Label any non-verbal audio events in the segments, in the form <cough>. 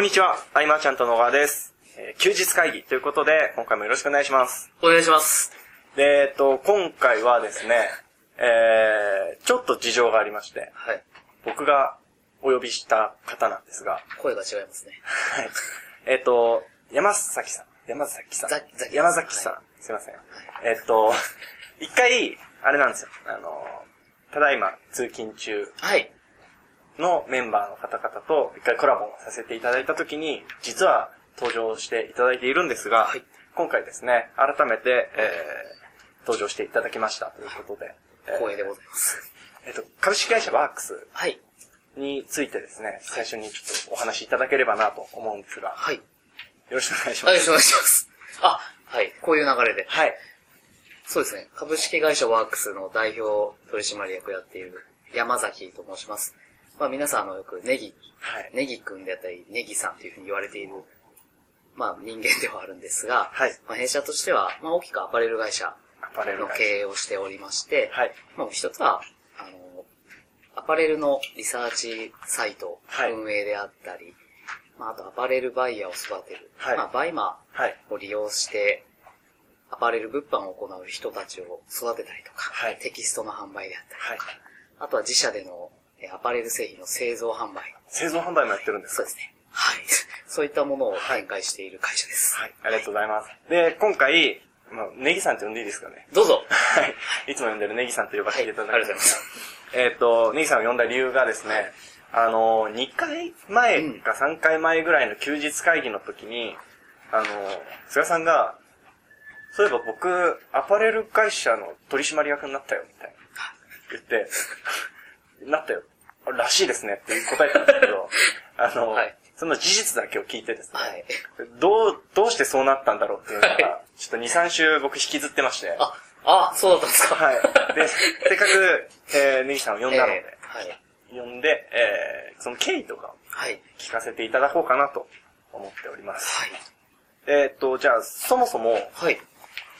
こんにちは、アイマーちゃんと野川です。えー休日会議ということで、今回もよろしくお願いします。お願いします。で、えっと、今回はですね、えー、ちょっと事情がありまして、はい。僕がお呼びした方なんですが、声が違いますね。はい。えっと、山崎さん。山崎さん。山崎さん。はすいません。えっと、一回、あれなんですよ。あの、ただいま通勤中はい。のメンバーの方々と一回コラボをさせていただいたときに、実は登場していただいているんですが、はい今回ですね、改めて、えー、登場していただきましたということで、えー光栄でございます。えっと、株式会社ワークスはい。についてですね、最初にちょっとお話しいただければなと思うんですが、よはい。ろしくお願いしはい、ます。よろしくお願いします。あ、はい。こういう流れで。はい。そうですね。株式会社ワークスの代表取締役やっている山崎と申します。まあ皆さんあのよくネギ、はい。ネギくんであったり、ネギさんというふうに言われている、まあ人間ではあるんですが、はいまあ弊社としては、まあ大きくアパレル会社の会経営をしておりまして、はい。まあ、一つは、あの、アパレルのリサーチサイトはい運営であったり、まあ、あとアパレルバイヤーを育てる、はいまあ、 BUYMA はい。ーを利用して、アパレル物販を行う人たちを育てたりとか、はいテキストの販売であったり、はい。あとは自社でのえアパレル製品の製造販売。製造販売もやってるんですか？そうですね。はい。<laughs> そういったものを展開している会社です。はい。ありがとうございます。で、今回、まあ、ネギさんって呼んでいいですかね？どうぞ。はい。いつも呼んでるネギさんと呼ばせていただきはいありがとうございます。えっ、と、ネギさんを呼んだ理由がですね、あの、2回前か3回前ぐらいの休日会議の時に、あの、菅さんが、そういえば僕、アパレル会社の取締役になったよ、みたいな。言って、なったよ。らしいですねって答えたんですけど、<laughs> あの、はいその事実だけを聞いてですね、はい。どう、どうしてそうなったんだろうっていうのが、はちょっと2、3週僕引きずってまして、あ、あ、そうだったんですか。はい。で、せっかく、えー、ネギさんを呼んだので、えーはい。呼んで、えー、その経緯とかをはい。聞かせていただこうかなと思っております。はい。えーっと、じゃあ、そもそも、はい。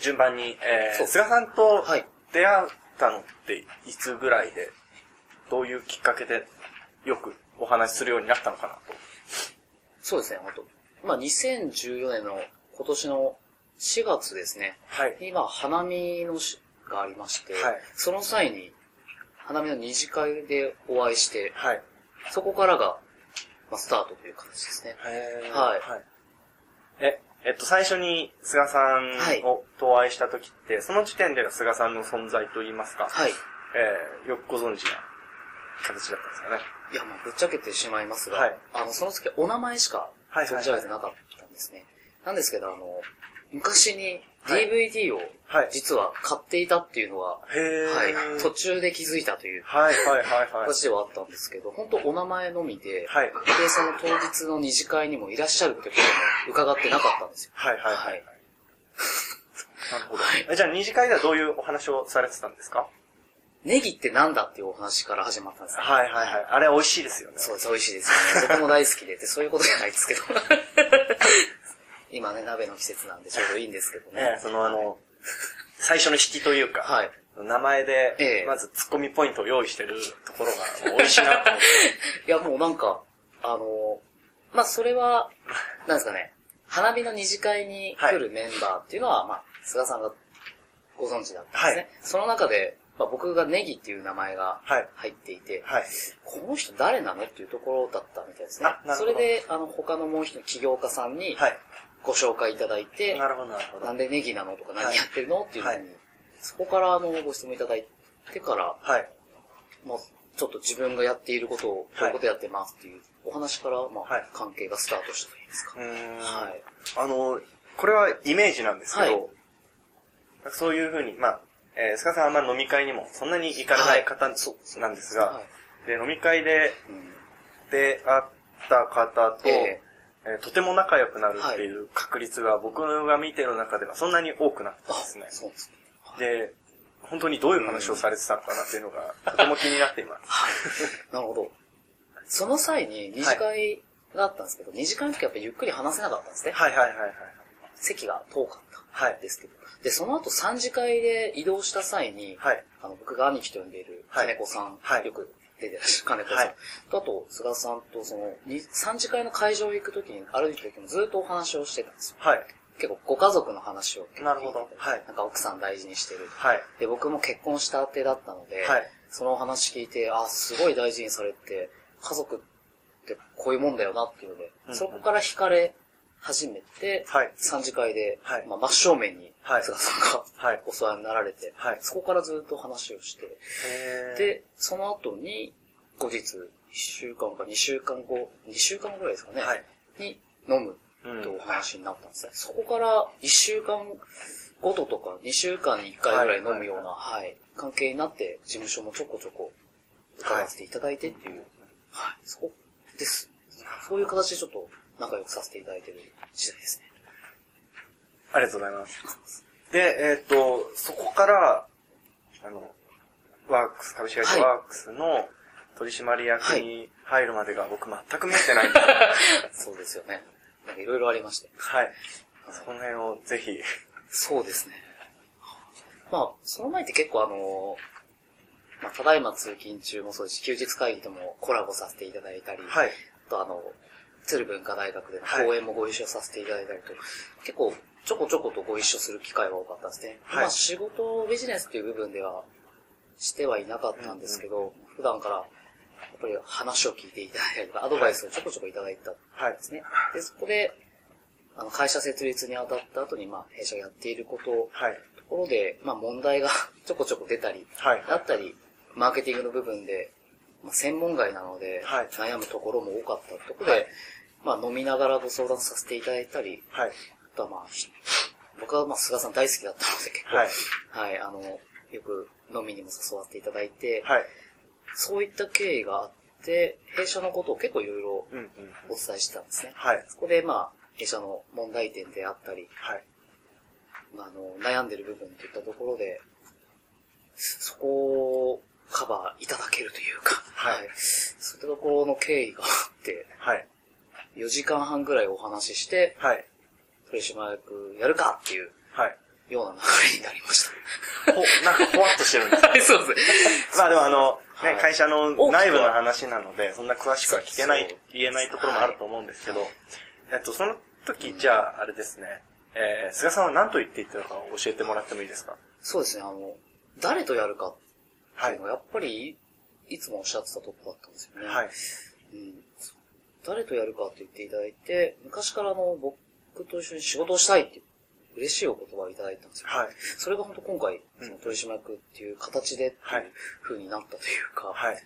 順番に、えー、菅さんとはい出会ったのっていつぐらいで、どういうきっかけでよくお話しするようになったのかなと。そうですね、本当まあ、2014年の今年の4月ですね。はい。今、花見のしがありまして、はいその際に、花見の二次会でお会いして、はい。そこからが、まあ、スタートという形ですね。へーはいえ、えっと、最初に菅さんはいをとお会いした時って、その時点での菅さんの存在といいますか、はい。えー、よくご存知な形だったんですかね。いや、まあ、ぶっちゃけてしまいますが、はいあの、その時お名前しかはいはいはい存じ上げてなかったんですね。なんですけど、あの、昔にはい DVD をはい実は買っていたっていうのは、へー。はい、途中で気づいたというはいはいはいはい。形ではあったんですけど、本当お名前のみで、はい。で、その当日の二次会にもいらっしゃるってことも伺ってなかったんですよ。はいはいははいい。なるほどじゃあ二次会ではどういうお話をされてたんですか？ネギってなんだっていうお話から始まったんですね。はいはいはい。あれ美味しいですよね。そうです、美味しいですよね。<laughs> 僕も大好きでって、そういうことじゃないですけど。<laughs> 今ね、鍋の季節なんでちょうどいいんですけどね。ねそのあの、最初の引きというか、はい。名前でええ、まずツッコミポイントを用意してるところが美味しいなと思って。<laughs> いや、もうなんか、あの、まあ、それは、なんですかね、花火の二次会に来るメンバーっていうのは、まあ、菅さんがご存知だったんですね。はいその中で、まあ、僕がネギっていう名前がはい。入っていて、はい。この人誰なのっていうところだったみたいですねそれで、あの、他のもう一人起業家さんにはい。ご紹介いただいて、なるほどなるほど。なんでネギなのとかはい何やってるのっていうふうに、はいそこからあのご質問いただいてから、はい。まあ、ちょっと自分がやっていることを、こういうことやってますっていうお話から、まあ、はい関係がスタートしたといいますか。うーん。はい。あの、これはイメージなんですけど、はいそういうふうに、まあ、えー、菅さんはあんま飲み会にもそんなに行かれない方なんですが、はい。で、飲み会でうん出会った方と、ええーとても仲良くなるっていう確率が僕が見てる中ではそんなに多くなったんですね。そうですね。で、本当にどういう話をされてたのかなっていうのがとても気になっています。はい。なるほど。その際に二次会があったんですけど、二次会の時はやっぱりゆっくり話せなかったんですね。はいはいはいはい。席が遠かったはいんですけど。で、その後三次会で移動した際に、はい。あの、僕が兄貴と呼んでいるはい金子さん、はいよく出てらっしゃる金子さん。はい、とあと、菅さんとその、3次会の会場行くときに、歩いてる時もずっとお話をしてたんですよ。はい。結構ご家族の話をなるほど。はい。なんか奥さん大事にしてる。はい。で、僕も結婚したてだったので、はい。そのお話聞いて、あ、すごい大事にされて、家族ってこういうもんだよなっていうので、うんうん、そこから惹かれ始めて、はい。3次会で、はい。まあ、真正面に、はい。菅さんが、はい。お世話になられて、はい。そこからずっと話をして、で、その後に、後日、1週間か2週間後、2週間ぐらいですかね、はい。に飲むとお話になったんですね。そこから1週間ごととか2週間に1回ぐらい飲むような、はい、関係になって、事務所もちょこちょこ伺わせていただいてっていう、はい、そこです。そういう形でちょっと仲良くさせていただいてる時代ですね。ありがとうございます。で、えっ、ー、と、そこから、あの、ワークス、株式会社ワークスの取締役に入るまでが僕全く見えてない <laughs> そうですよね。なんかいろいろありまして。はい。その辺をぜひ。そうですね。まあ、その前って結構あの、まあ、ただいま通勤中もそうですし、休日会議ともコラボさせていただいたり、はい。あとあの、鶴文化大学での講演もご一緒させていただいたりと、はい、結構ちょこちょことご一緒する機会が多かったですね。はい、まあ仕事、ビジネスっていう部分ではしてはいなかったんですけど、うんうん、普段からぱり話を聞いていただいたりとか、アドバイスをちょこちょこいただいたんですね。はい、で、そこで、あの、会社設立にあたった後に、まあ、弊社がやっていること、はい、ところで、まあ、問題が <laughs> ちょこちょこ出たり、はい、だったり、マーケティングの部分で、まあ、専門外なので、はい、悩むところも多かったところで、はい、まあ、飲みながらご相談させていただいたり、はい、あとはまあ、僕はまあ、菅さん大好きだったので結構、はい、はい、あの、よく飲みにも誘わせていただいて、はい、そういった経緯があって、弊社のことを結構いろいろお伝えしてたんですね。はい。そこで、まあ、弊社の問題点であったり、はい。まあ、あの、悩んでる部分といったところで、そこをカバーいただけるというか、はい。はい、そういったところの経緯があって、はい。4時間半ぐらいお話しして、はい。取締役やるかっていう、はい。ような流れになりました。ほ、なんかほわっとしてるんですね。<laughs> そうですまあでもあの、ね、会社の内部の話なので、そんな詳しくは聞けない、言えないところもあると思うんですけど、えっと、その時、じゃあ、あれですね、えー、菅さんは何と言っていたのか教えてもらってもいいですか？そうですね、あの、誰とやるかっていうのは、やっぱり、いつもおっしゃってたとこだったんですよね。はい。うん、誰とやるかって言っていただいて、昔からあの、僕と一緒に仕事をしたいって嬉しいお言葉をいただいたんですよ。はい。それが本当今回、その取締役っていう形で、はい。風になったというか、はい。はい。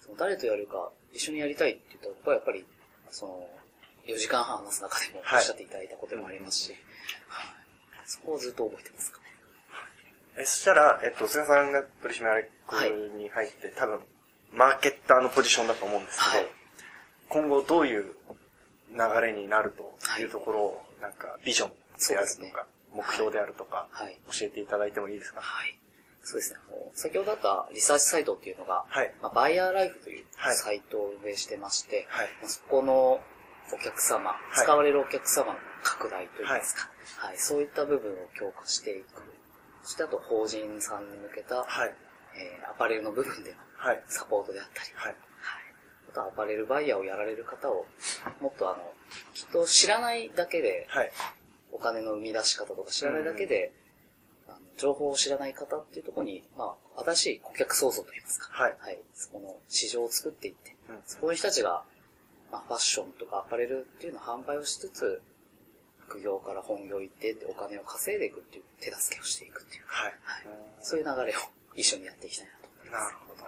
その誰とやるか、一緒にやりたいって言ったら、僕はやっぱり、その、4時間半話す中でもおっしゃっていただいたこともありますし、はい。そこをずっと覚えてますか？ね。え、そしたら、えっと、菅さんが取締役に入って、はい、多分、マーケッターのポジションだと思うんですけど、はい、今後どういう流れになるというところを、なんか、ビジョンであるとか、目標であるとか、はい、教えていただいてもいいですか？はい。そうですね。先ほどあったリサーチサイトっていうのが、はい、まあ、バイヤーライフというサイトを運営してまして、はい、そこのお客様、使われるお客様の拡大といいますか、はい、はい、そういった部分を強化していく。そしてあと法人さんに向けた、はい、えー、アパレルの部分でのサポートであったり、はい、はい、あとアパレルバイヤーをやられる方を、もっとあの、きっと知らないだけで、はい、お金の生み出し方とか知らないだけで、あの情報を知らない方っていうところに、まあ、新しい顧客創造といいますか、はい。はい。そこの市場を作っていって、うん、そういう人たちが、まあ、ファッションとかアパレルっていうのを販売をしつつ、副業から本業行ってお金を稼いでいくっていう手助けをしていくっていう、はい。はい。そういう流れを一緒にやっていきたいなと思います。なるほど。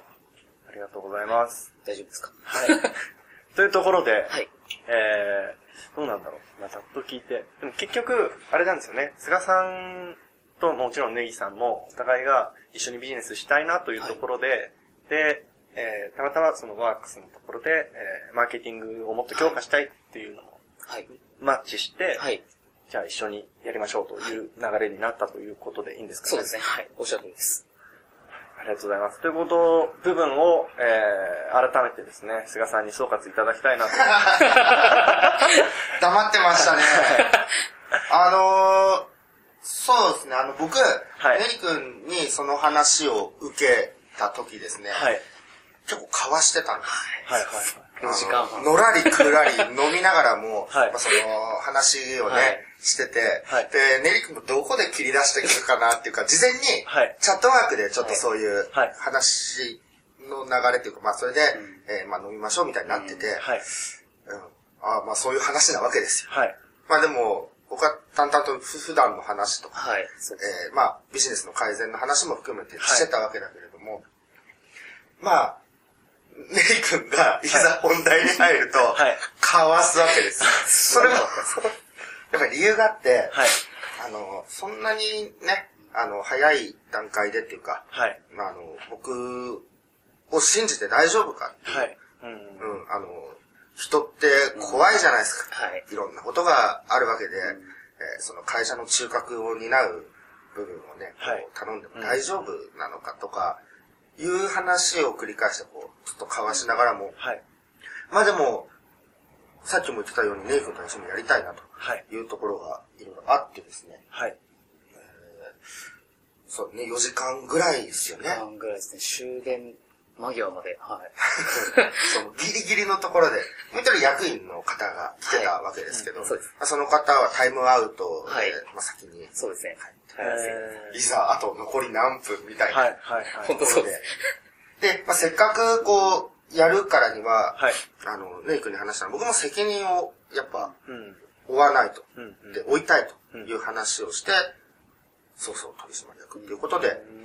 ありがとうございます。大丈夫ですか？はい。<laughs> というところで、はい。えー、どうなんだろう。まあ、ざっと聞いて。でも結局、あれなんですよね。菅さんともちろんネギさんも、お互いが一緒にビジネスしたいなというところで、はい、で、えー、たまたまそのワークスのところで、えー、マーケティングをもっと強化したいっていうのも、はい、マッチして、はい、じゃあ一緒にやりましょうという流れになったということでいいんですかね？そうですね。はい。おっしゃる通りです。ありがとうございます。ということ、部分を、えー、改めてですね、菅さんに総括いただきたいなと。<laughs> 黙ってましたね。<laughs> あのー、そうですね、あの、僕、はい、ネリ君にその話を受けた時ですね、はい、結構交わしてたんです。はいはい4時間半。のらりくらり飲みながらも、<laughs> はいまあ、その話をね、はいしてて、はいで、ネリ君もどこで切り出してくるかなっていうか、事前にはい、チャットワークでちょっとそういうはい話の流れっていうか、まあそれで、えーまあ飲みましょうみたいになってて、はい。うんあまあそういう話なわけですよ。はい。まあでも、僕は淡々とふ普段の話とか、はい。えーまあビジネスの改善の話も含めてはいしてたわけだけれども、まあ、ネリ君がいざ本題に入ると、はいかわすわけですよ。<laughs> それも、やっぱり理由があって、はい。あの、そんなにね、あの、早い段階でっていうか、はい。まあ、あの、僕を信じて大丈夫かっていう、はい。うん。うん、あの、人って怖いじゃないですか。はい。いろんなことがあるわけで、えーその会社の中核を担う部分をね、はい頼んでも大丈夫なのかとか、いう話を繰り返して、こう、ちょっと交わしながらも、はい。まあでも、さっきも言ってたように、ネイ君と一緒にやりたいなとはい。いうところがいろいろあってですね、はい。そうね、4時間ぐらいですよね。半ぐらいですね。終電間際まで。はい。<laughs> そのギリギリのところで、もう一人役員の方が来てたわけですけど、はいうんそうですまあその方はタイムアウトで、はいまあ先に、そうですね。えはい。ーいざあと残り何分みたいなはい。はい。はい。本当そうです。で、まあ、せっかくこう、やるからには、はい。あの、ネイ君に話したら、僕も責任をやっぱうん。負わないと。うん。うん。で、負いたいという話をして、そうそう取締役っていうことで、ううんん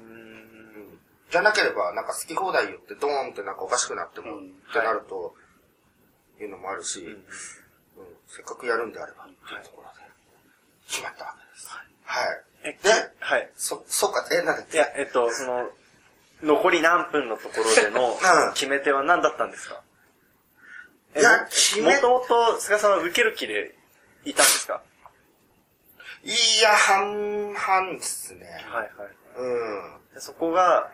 じゃなければ、なんか好き放題言ってドーンってなんかおかしくなっても、うんってなると、いうのもあるし、うんせっかくやるんであれば、っていうところで、決まったわけです。はい。え、ではい。そ、そうか、え、なんだっけ？いや、えっと、その、残り何分のところでの <laughs> うん決め手は何だったんですか？いやも決めもともと菅さんは受ける気でいたんですか？いや、半々ですね。はいはい。うん。でそこが、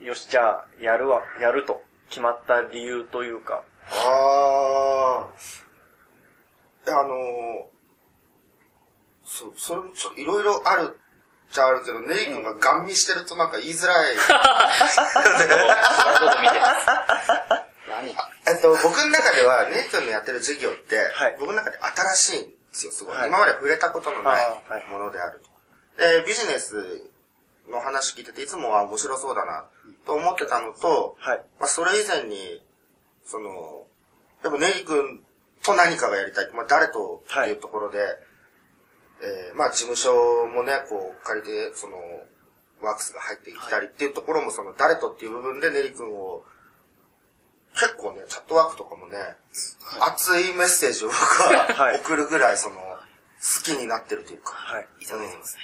よし、じゃあ、やるわ、やると決まった理由というか、ああ。あのー、そう、それもちょっといろいろあるっちゃあるけど、ネイ君がガン見してるとなんか言いづらい。<laughs> えっと、僕の中では、ネイ君のやってる授業って、はい僕の中で新しいんですよ、すごい。はい今まで触れたことのないものであると。で、ビジネスの話聞いてて、いつもは面白そうだな、と思ってたのと、はい。まあ、それ以前に、その、やっぱネリ君と何かがやりたい。まあ、誰とっていうところで、えーまあ、事務所もね、こう、借りて、その、ワークスが入ってきたりっていうところも、その、誰とっていう部分でネリ君を、結構ね、チャットワークとかもね、熱いメッセージを僕ははい送るぐらい、その、好きになってるというか。はい。いただいてますね。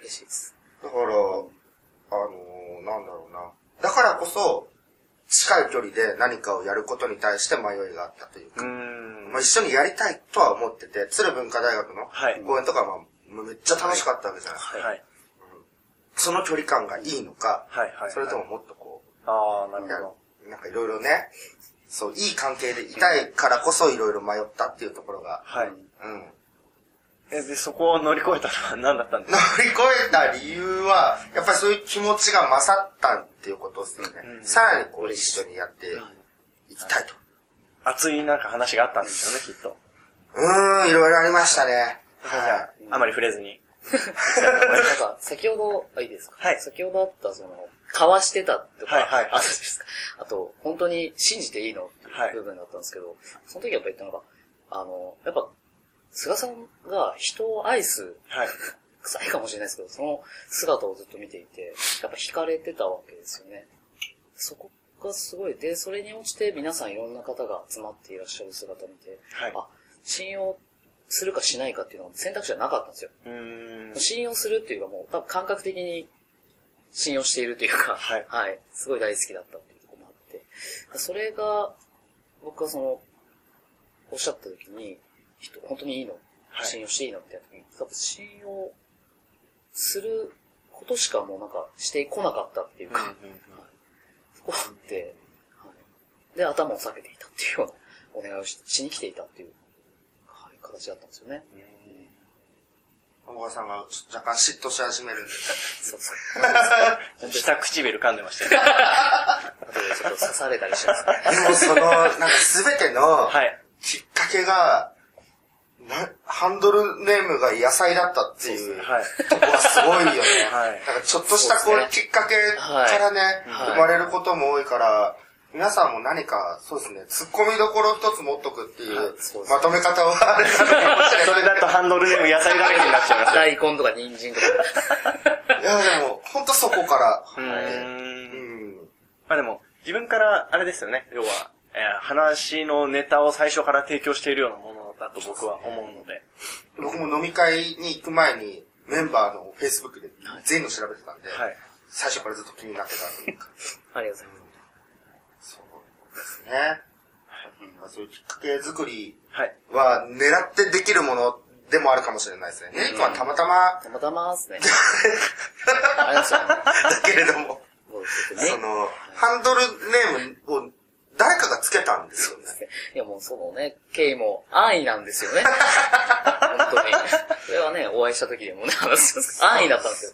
嬉しいです。だから、あのーなんだろうな。だからこそ、近い距離で何かをやることに対して迷いがあったというか、ん。まあ、一緒にやりたいとは思ってて、鶴文化大学のはい講演とかはまあめっちゃ楽しかったわけじゃないですか。はい。その距離感がいいのか、はい。はい。それとももっとこああ、なるほど。なんかいろいろね、そう、いい関係でいたいからこそいろいろ迷ったっていうところが、はい。うん。え、で、そこを乗り越えたのは何だったんです乗かり越えた理由は、やっぱりそういう気持ちが勝ったっていうことですよね。うんさらにこう一緒にやっていきたいと。熱いなんか話があったんですよね、きっと。うーん、いろいろありましたね。じゃあ、あまり触れずに。なんか、先ほど、あ、いいですか？はい先ほどあった、その、交わしてたとか、はいはいはいあったじゃないですか。あと、本当に信じていいのってはいいう部分だったんですけど、その時やっぱ言ったのが、あの、やっぱ、菅さんが人を愛す、はい。臭いかもしれないですけど、その姿をずっと見ていて、やっぱ惹かれてたわけですよね。そこがすごい。で、それに応じて皆さんいろんな方が集まっていらっしゃる姿を見て、はいあ、信用するかしないかっていうのは選択肢はなかったんですよ。うーん。信用するっていうかもう、多分感覚的に信用しているというか、はいすごい大好きだったっていうところもあって、それが、僕はその、おっしゃった時に、人、本当にいいの、はい信用していいの？ってやった時に、多分信用することしかもうなんかしてこなかったっていうか、うんうんうんそこあって、はい、で、頭を下げていたっていうようなお願いをししに来ていたっていう、はい、形だったんですよね。あ小川さんが若干嫉妬し始めるんで。そうそう。下唇噛んでましたよ。<laughs> 後でちょっと刺されたりします、ね。でもその、なんかすべての、きっかけが、な、ハンドルネームが野菜だったっていう、はい、とこはすごいよね。<laughs> はい。なんかちょっとしたこう、きっかけからね、はい、生まれることも多いから、皆さんも何か、そうですね、突っ込みどころ一つ持っとくっていう、まとめ方はあれかそれだとハンドルネーム野菜だらけになっちゃいます。大根とか人参とか。いや、でも、ほんとそこから。うん。まあでも、自分から、あれですよね、要は、えー、話のネタを最初から提供しているようなものだと僕は思うので。僕も飲み会に行く前に、メンバーの Facebook で全員の調べてたんで、はい、最初からずっと気になってた。<laughs> ありがとうございます。ですね。はい、そういうきっかけ作りは狙ってできるものでもあるかもしれないですね。ネリ君はたまたま。たまたまですね。<laughs> あれですよね。だけれども、その、ハンドルネームを誰かがつけたんですよね。いやもうそのね、経緯も安易なんですよね。<laughs> 本当に。それはね、お会いした時でもね、話安易だったんですよ。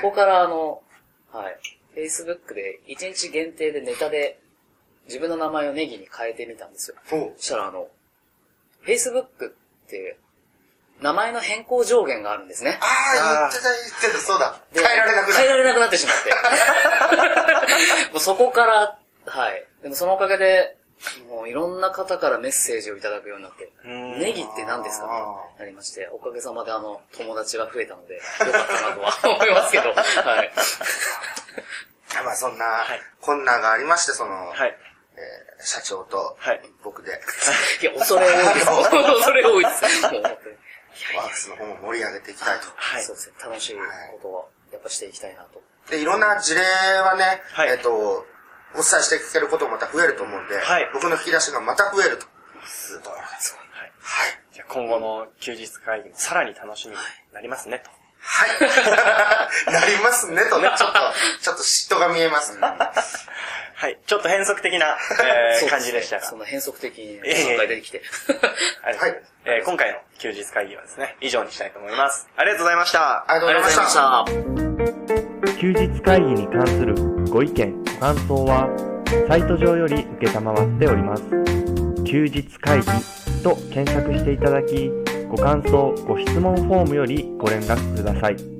そこからあの、はい。Facebook で1日限定でネタで自分の名前をネギに変えてみたんですよ。そしたらあの、Facebook って、名前の変更上限があるんですね。ああ、言ってた言ってた、そうだ。変えられなくな変えられなくなってしまって。<laughs> もうそこから、はい。でもそのおかげで、もういろんな方からメッセージをいただくようになって、ネギって何ですかとなりまして、おかげさまであの、友達が増えたので、よかったなとは思いますけど、はい。<laughs> まあそんな困難がありまして、その、はい、えー、社長と、僕で。<laughs> いや、恐れ多いです。<laughs> 恐れ多いです。もうワークスの方も盛り上げていきたいと。はい。そうですね。楽しいことを、やっぱしていきたいなと。で、いろんな事例はね、はい、えっ、と、お伝えしていけることもまた増えると思うんで、はい、僕の引き出しがまた増えると。すごい。はい。はい。じゃ今後の休日会議もさらに楽しみになりますね、と。はい。<laughs> なりますね、とね。ちょっと、<laughs> ちょっと嫉妬が見えます。<laughs> はい。ちょっと変則的な、えー、感じでしたが。その変則的に紹介出てきて。はい。えー、今回の休日会議はですね、以上にしたいと思います。ありがとうございました。ありがとうございました。休日会議に関するご意見、ご感想は、サイト上より受けたまわっております。休日会議と検索していただき、ご感想、ご質問フォームよりご連絡ください。